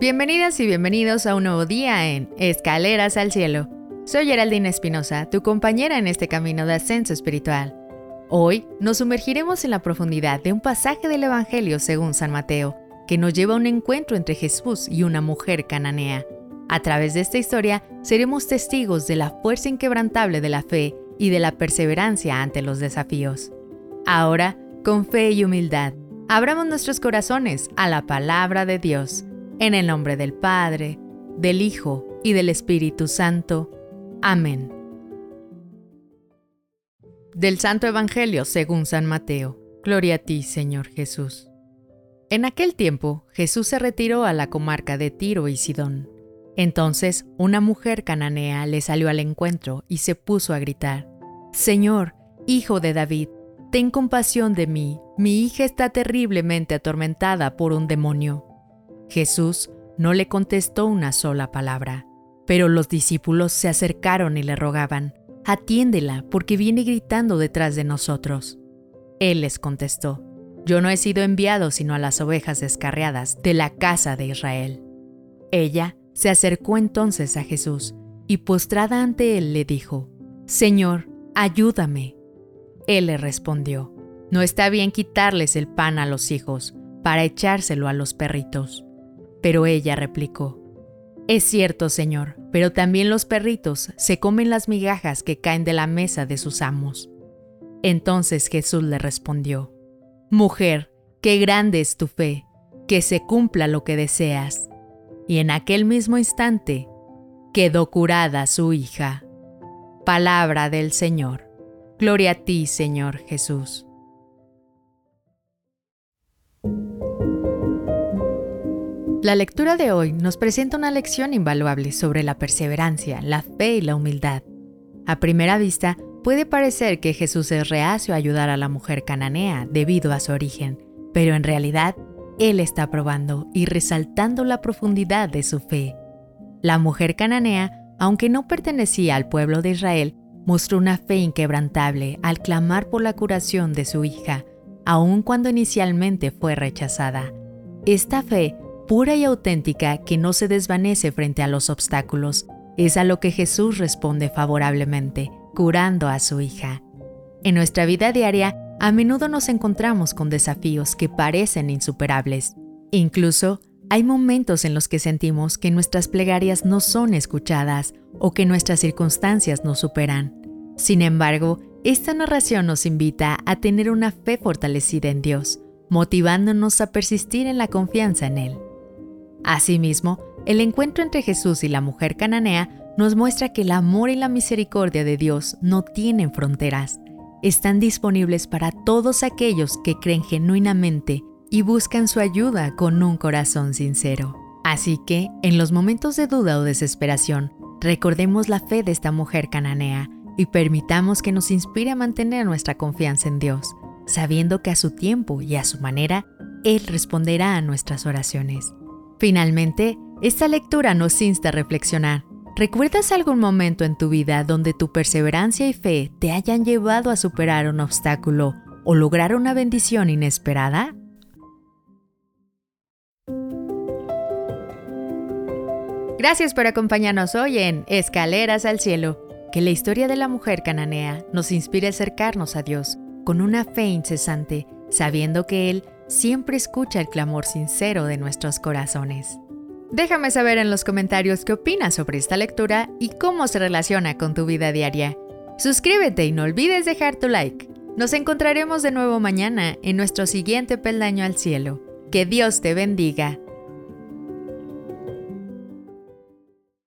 Bienvenidas y bienvenidos a un nuevo día en Escaleras al Cielo. Soy Geraldine Espinosa, tu compañera en este camino de ascenso espiritual. Hoy nos sumergiremos en la profundidad de un pasaje del Evangelio según San Mateo, que nos lleva a un encuentro entre Jesús y una mujer cananea. A través de esta historia seremos testigos de la fuerza inquebrantable de la fe y de la perseverancia ante los desafíos. Ahora, con fe y humildad, abramos nuestros corazones a la palabra de Dios en el nombre del Padre, del Hijo y del Espíritu Santo. Amén. Del Santo Evangelio según San Mateo. Gloria a ti, Señor Jesús. En aquel tiempo, Jesús se retiró a la comarca de Tiro y Sidón. Entonces, una mujer cananea le salió al encuentro y se puso a gritar, Señor, Hijo de David, ten compasión de mí, mi hija está terriblemente atormentada por un demonio. Jesús no le contestó una sola palabra, pero los discípulos se acercaron y le rogaban, Atiéndela, porque viene gritando detrás de nosotros. Él les contestó, Yo no he sido enviado sino a las ovejas descarriadas de la casa de Israel. Ella se acercó entonces a Jesús y postrada ante él le dijo, Señor, ayúdame. Él le respondió, No está bien quitarles el pan a los hijos para echárselo a los perritos. Pero ella replicó, Es cierto, Señor, pero también los perritos se comen las migajas que caen de la mesa de sus amos. Entonces Jesús le respondió, Mujer, qué grande es tu fe, que se cumpla lo que deseas. Y en aquel mismo instante quedó curada su hija. Palabra del Señor. Gloria a ti, Señor Jesús. La lectura de hoy nos presenta una lección invaluable sobre la perseverancia, la fe y la humildad. A primera vista, puede parecer que Jesús es reacio a ayudar a la mujer cananea debido a su origen, pero en realidad, Él está probando y resaltando la profundidad de su fe. La mujer cananea, aunque no pertenecía al pueblo de Israel, mostró una fe inquebrantable al clamar por la curación de su hija, aun cuando inicialmente fue rechazada. Esta fe pura y auténtica que no se desvanece frente a los obstáculos, es a lo que Jesús responde favorablemente, curando a su hija. En nuestra vida diaria, a menudo nos encontramos con desafíos que parecen insuperables. Incluso, hay momentos en los que sentimos que nuestras plegarias no son escuchadas o que nuestras circunstancias nos superan. Sin embargo, esta narración nos invita a tener una fe fortalecida en Dios, motivándonos a persistir en la confianza en Él. Asimismo, el encuentro entre Jesús y la mujer cananea nos muestra que el amor y la misericordia de Dios no tienen fronteras. Están disponibles para todos aquellos que creen genuinamente y buscan su ayuda con un corazón sincero. Así que, en los momentos de duda o desesperación, recordemos la fe de esta mujer cananea y permitamos que nos inspire a mantener nuestra confianza en Dios, sabiendo que a su tiempo y a su manera, Él responderá a nuestras oraciones. Finalmente, esta lectura nos insta a reflexionar. ¿Recuerdas algún momento en tu vida donde tu perseverancia y fe te hayan llevado a superar un obstáculo o lograr una bendición inesperada? Gracias por acompañarnos hoy en Escaleras al Cielo. Que la historia de la mujer cananea nos inspire a acercarnos a Dios con una fe incesante, sabiendo que Él siempre escucha el clamor sincero de nuestros corazones. Déjame saber en los comentarios qué opinas sobre esta lectura y cómo se relaciona con tu vida diaria. Suscríbete y no olvides dejar tu like. Nos encontraremos de nuevo mañana en nuestro siguiente peldaño al cielo. Que Dios te bendiga.